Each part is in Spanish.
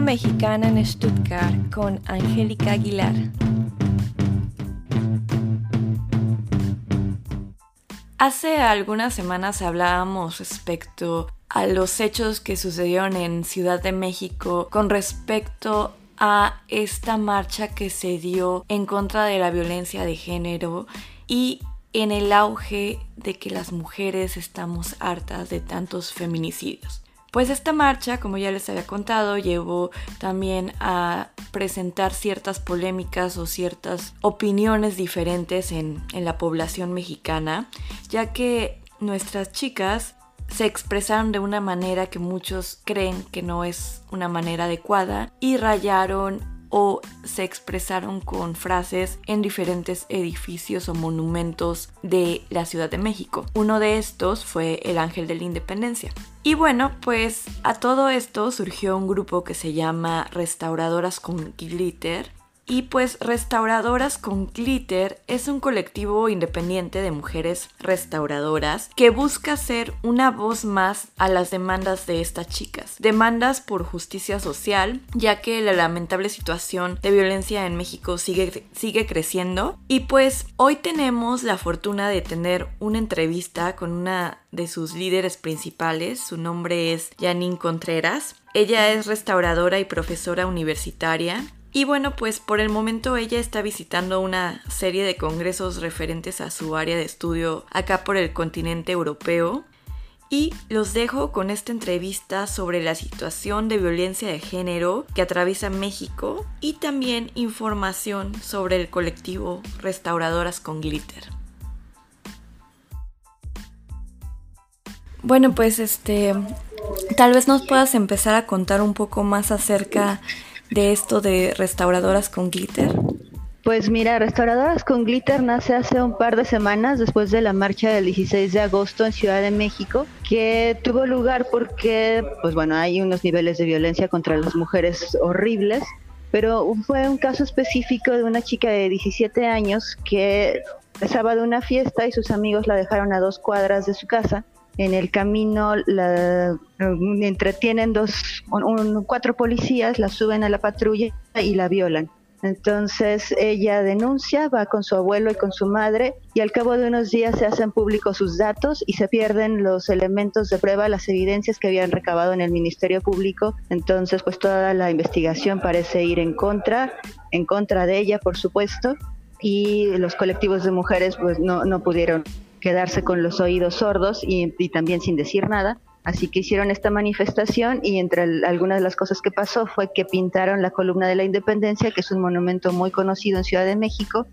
Mexicana en Stuttgart con Angélica Aguilar. Hace algunas semanas hablábamos respecto a los hechos que sucedieron en Ciudad de México con respecto a esta marcha que se dio en contra de la violencia de género y en el auge de que las mujeres estamos hartas de tantos feminicidios. Pues esta marcha, como ya les había contado, llevó también a presentar ciertas polémicas o ciertas opiniones diferentes en, en la población mexicana, ya que nuestras chicas se expresaron de una manera que muchos creen que no es una manera adecuada y rayaron o se expresaron con frases en diferentes edificios o monumentos de la Ciudad de México. Uno de estos fue el Ángel de la Independencia. Y bueno, pues a todo esto surgió un grupo que se llama Restauradoras con Glitter y pues Restauradoras con Glitter es un colectivo independiente de mujeres restauradoras que busca ser una voz más a las demandas de estas chicas. Demandas por justicia social, ya que la lamentable situación de violencia en México sigue, sigue creciendo. Y pues hoy tenemos la fortuna de tener una entrevista con una de sus líderes principales. Su nombre es Janine Contreras. Ella es restauradora y profesora universitaria y bueno, pues por el momento ella está visitando una serie de congresos referentes a su área de estudio acá por el continente europeo. Y los dejo con esta entrevista sobre la situación de violencia de género que atraviesa México y también información sobre el colectivo Restauradoras con Glitter. Bueno, pues este, tal vez nos puedas empezar a contar un poco más acerca de esto de restauradoras con glitter? Pues mira, Restauradoras con Glitter nace hace un par de semanas después de la marcha del 16 de agosto en Ciudad de México, que tuvo lugar porque, pues bueno, hay unos niveles de violencia contra las mujeres horribles, pero fue un caso específico de una chica de 17 años que estaba de una fiesta y sus amigos la dejaron a dos cuadras de su casa en el camino la entretienen dos, cuatro policías, la suben a la patrulla y la violan. Entonces ella denuncia, va con su abuelo y con su madre y al cabo de unos días se hacen públicos sus datos y se pierden los elementos de prueba, las evidencias que habían recabado en el Ministerio Público. Entonces pues toda la investigación parece ir en contra, en contra de ella por supuesto y los colectivos de mujeres pues no, no pudieron quedarse con los oídos sordos y, también sin decir nada. Así que hicieron esta manifestación y entre algunas de las cosas que pasó fue que pintaron la columna de la independencia, que es un monumento muy conocido en Ciudad de México,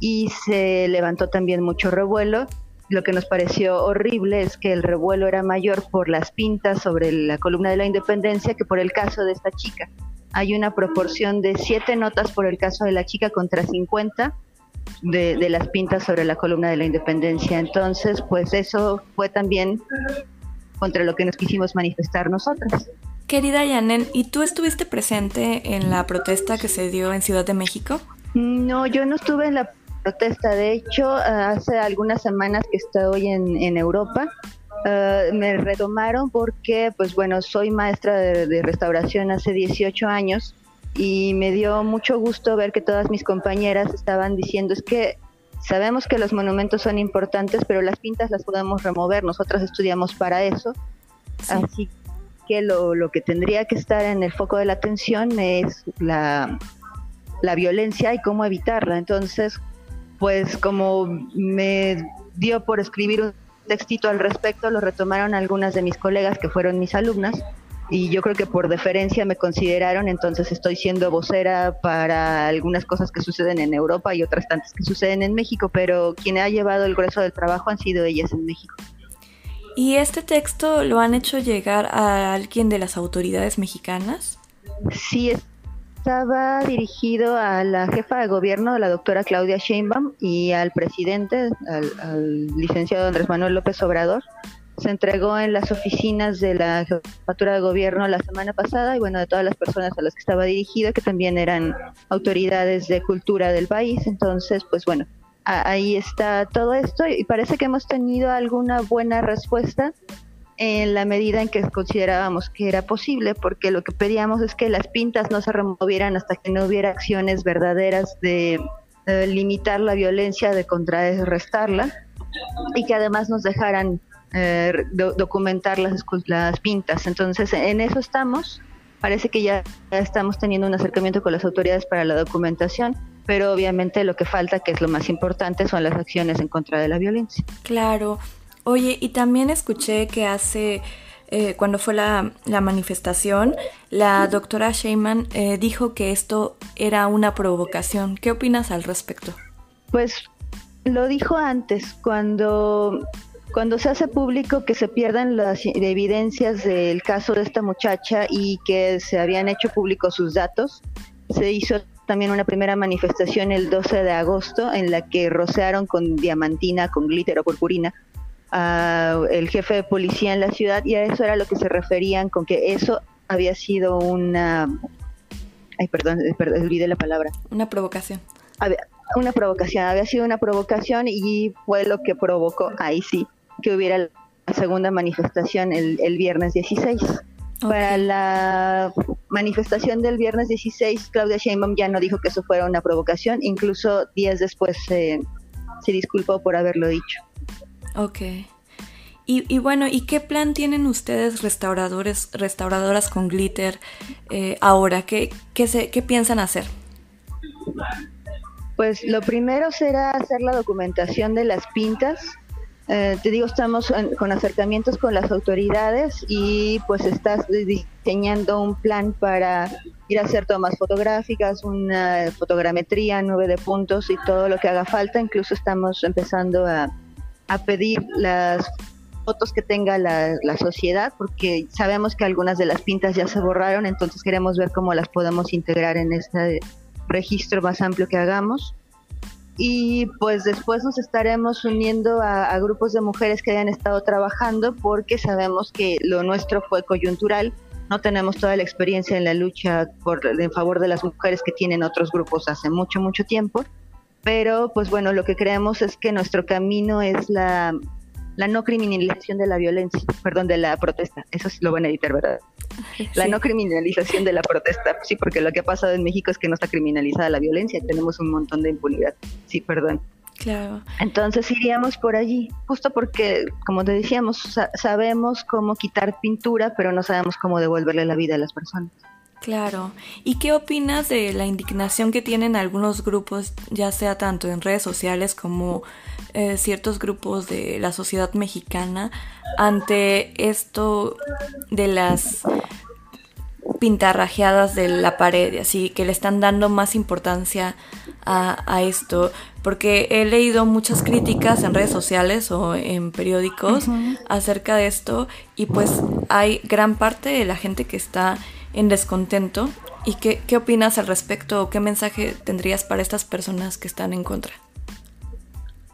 y se levantó también mucho revuelo. Lo que nos pareció horrible es que el revuelo era mayor por las pintas sobre la columna de la independencia que por el caso de esta chica. Hay una proporción de siete notas por el caso de la chica contra 50 de, las pintas sobre la columna de la independencia. Entonces, pues eso fue también contra lo que nos quisimos manifestar nosotras. Querida Yanen, ¿y tú estuviste presente en la protesta que se dio en Ciudad de México? No, yo no estuve en la protesta. De hecho, hace algunas semanas que estoy en, en Europa, eh, me retomaron porque, pues bueno, soy maestra de, de restauración hace 18 años y me dio mucho gusto ver que todas mis compañeras estaban diciendo es que sabemos que los monumentos son importantes, pero las pintas las podemos remover, nosotras estudiamos para eso, así que lo, lo, que tendría que estar en el foco de la atención es la, la violencia y cómo evitarla. Entonces, pues como me dio por escribir un textito al respecto, lo retomaron algunas de mis colegas que fueron mis alumnas y yo creo que por deferencia me consideraron, entonces estoy siendo vocera para algunas cosas que suceden en Europa y otras tantas que suceden en México, pero quien ha llevado el grueso del trabajo han sido ellas en México. ¿Y este texto lo han hecho llegar a alguien de las autoridades mexicanas? Sí, estaba dirigido a la jefa de gobierno, la doctora Claudia Sheinbaum, y al presidente, al, al licenciado Andrés Manuel López Obrador se entregó en las oficinas de la Jefatura de Gobierno la semana pasada y bueno, de todas las personas a las que estaba dirigido, que también eran autoridades de cultura del país. Entonces, pues bueno, ahí está todo esto y parece que hemos tenido alguna buena respuesta. en la medida en que considerábamos que era posible, porque lo que pedíamos es que las pintas no se removieran hasta que no hubiera acciones verdaderas de limitar la violencia, de contrarrestarla, y que además nos dejaran eh, documentar las, las pintas. Entonces, en eso estamos. Parece que ya estamos teniendo un acercamiento con las autoridades para la documentación, pero obviamente lo que falta, que es lo más importante, son las acciones en contra de la violencia. Claro. Oye, y también escuché que hace, eh, cuando fue la, manifestación, la doctora Sheyman eh, dijo que esto era una provocación. ¿Qué opinas al respecto? Pues lo dijo antes, cuando, cuando se hace público que se pierdan las evidencias del caso de esta muchacha y que se habían hecho públicos sus datos, se hizo también una primera manifestación el 12 de agosto en la que rociaron con diamantina, con glitter o purpurina el jefe de policía en la ciudad y a eso era lo que se referían con que eso había sido una... Ay, perdón, perdón olvidé la palabra. Una provocación. una provocación, había sido una provocación y fue lo que provocó, ahí sí, que hubiera la segunda manifestación el, el viernes 16. Para la manifestación del viernes 16, Claudia Sheinbaum ya no dijo que eso fuera una provocación, incluso días después se disculpó por haberlo dicho. Ok. Y, bueno, ¿y qué plan tienen ustedes restauradores, restauradoras con glitter eh, ahora? ¿Qué, qué, se, ¿Qué piensan hacer? Pues lo primero será hacer la documentación de las pintas. Eh, te digo, estamos con acercamientos con las autoridades y pues estás diseñando un plan para ir a hacer tomas fotográficas, una fotogrametría, nueve de puntos y todo lo que haga falta. Incluso estamos empezando a a pedir las fotos que tenga la, sociedad, porque sabemos que algunas de las pintas ya se borraron, entonces queremos ver cómo las podemos integrar en este registro más amplio que hagamos. Y pues después nos estaremos uniendo a, grupos de mujeres que hayan estado trabajando, porque sabemos que lo nuestro fue coyuntural, no tenemos toda la experiencia en la lucha por, en favor de las mujeres que tienen otros grupos hace mucho, mucho tiempo pero pues bueno, lo que creemos es que nuestro camino es la, no criminalización de la violencia, perdón, de la protesta. Eso sí lo van a editar, ¿verdad? La no criminalización de la protesta, sí, porque lo que ha pasado en México es que no está criminalizada la violencia, tenemos un montón de impunidad. Sí, perdón. Claro. Entonces iríamos por allí, justo porque, como te decíamos, sabemos cómo quitar pintura, pero no sabemos cómo devolverle la vida a las personas. Claro. ¿Y qué opinas de la indignación que tienen algunos grupos, ya sea tanto en redes sociales como eh, ciertos grupos de la sociedad mexicana, ante esto de las pintarrajeadas de la pared, así que le están dando más importancia a, esto, porque he leído muchas críticas en redes sociales o en periódicos acerca de esto y pues hay gran parte de la gente que está en descontento. ¿Y qué, qué opinas al respecto o qué mensaje tendrías para estas personas que están en contra?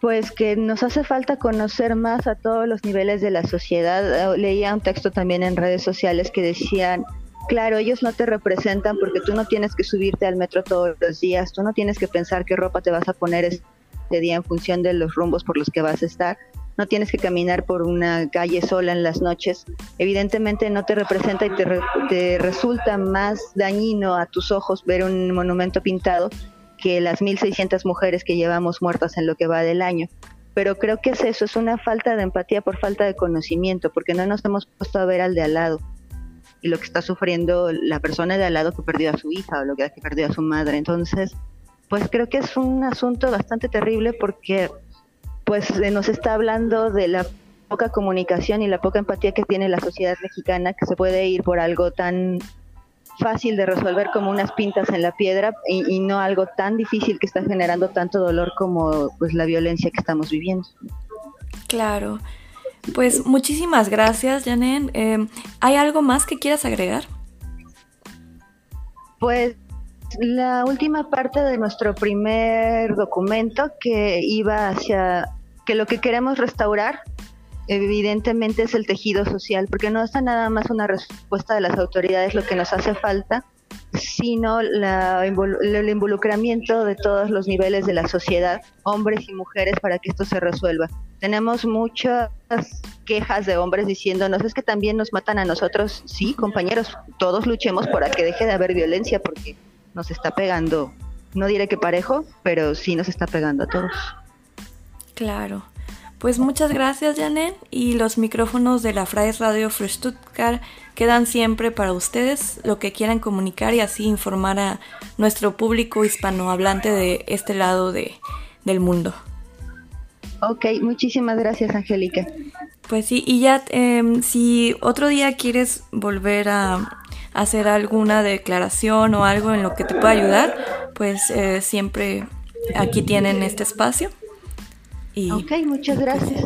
Pues que nos hace falta conocer más a todos los niveles de la sociedad. Leía un texto también en redes sociales que decían, claro, ellos no te representan porque tú no tienes que subirte al metro todos los días, tú no tienes que pensar qué ropa te vas a poner este día en función de los rumbos por los que vas a estar no tienes que caminar por una calle sola en las noches, evidentemente no te representa y te, resulta más dañino a tus ojos ver un monumento pintado que las 1.600 mujeres que llevamos muertas en lo que va del año. Pero creo que es eso, es una falta de empatía por falta de conocimiento, porque no nos hemos puesto a ver al de al lado y lo que está sufriendo la persona de al lado que perdió a su hija o lo que perdió a su madre. Entonces, pues creo que es un asunto bastante terrible porque pues nos está hablando de la poca comunicación y la poca empatía que tiene la sociedad mexicana, que se puede ir por algo tan fácil de resolver como unas pintas en la piedra y, no algo tan difícil que está generando tanto dolor como pues la violencia que estamos viviendo. Claro. Pues muchísimas gracias, Janen. Eh, ¿Hay algo más que quieras agregar? Pues la última parte de nuestro primer documento que iba hacia que lo que queremos restaurar evidentemente es el tejido social, porque no está nada más una respuesta de las autoridades lo que nos hace falta, sino la, el involucramiento de todos los niveles de la sociedad, hombres y mujeres, para que esto se resuelva. Tenemos muchas quejas de hombres diciéndonos, es que también nos matan a nosotros. Sí, compañeros, todos luchemos para que deje de haber violencia porque nos está pegando, no diré que parejo, pero sí nos está pegando a todos. Claro. Pues muchas gracias, Janet. Y los micrófonos de la Freies Radio für Stuttgart quedan siempre para ustedes, lo que quieran comunicar y así informar a nuestro público hispanohablante de este lado de, del mundo. Ok, muchísimas gracias, Angélica. Pues sí, y ya, em, si otro día quieres volver a hacer alguna declaración o algo en lo que te pueda ayudar, pues eh, siempre aquí tienen este espacio. Y, ok, muchas gracias.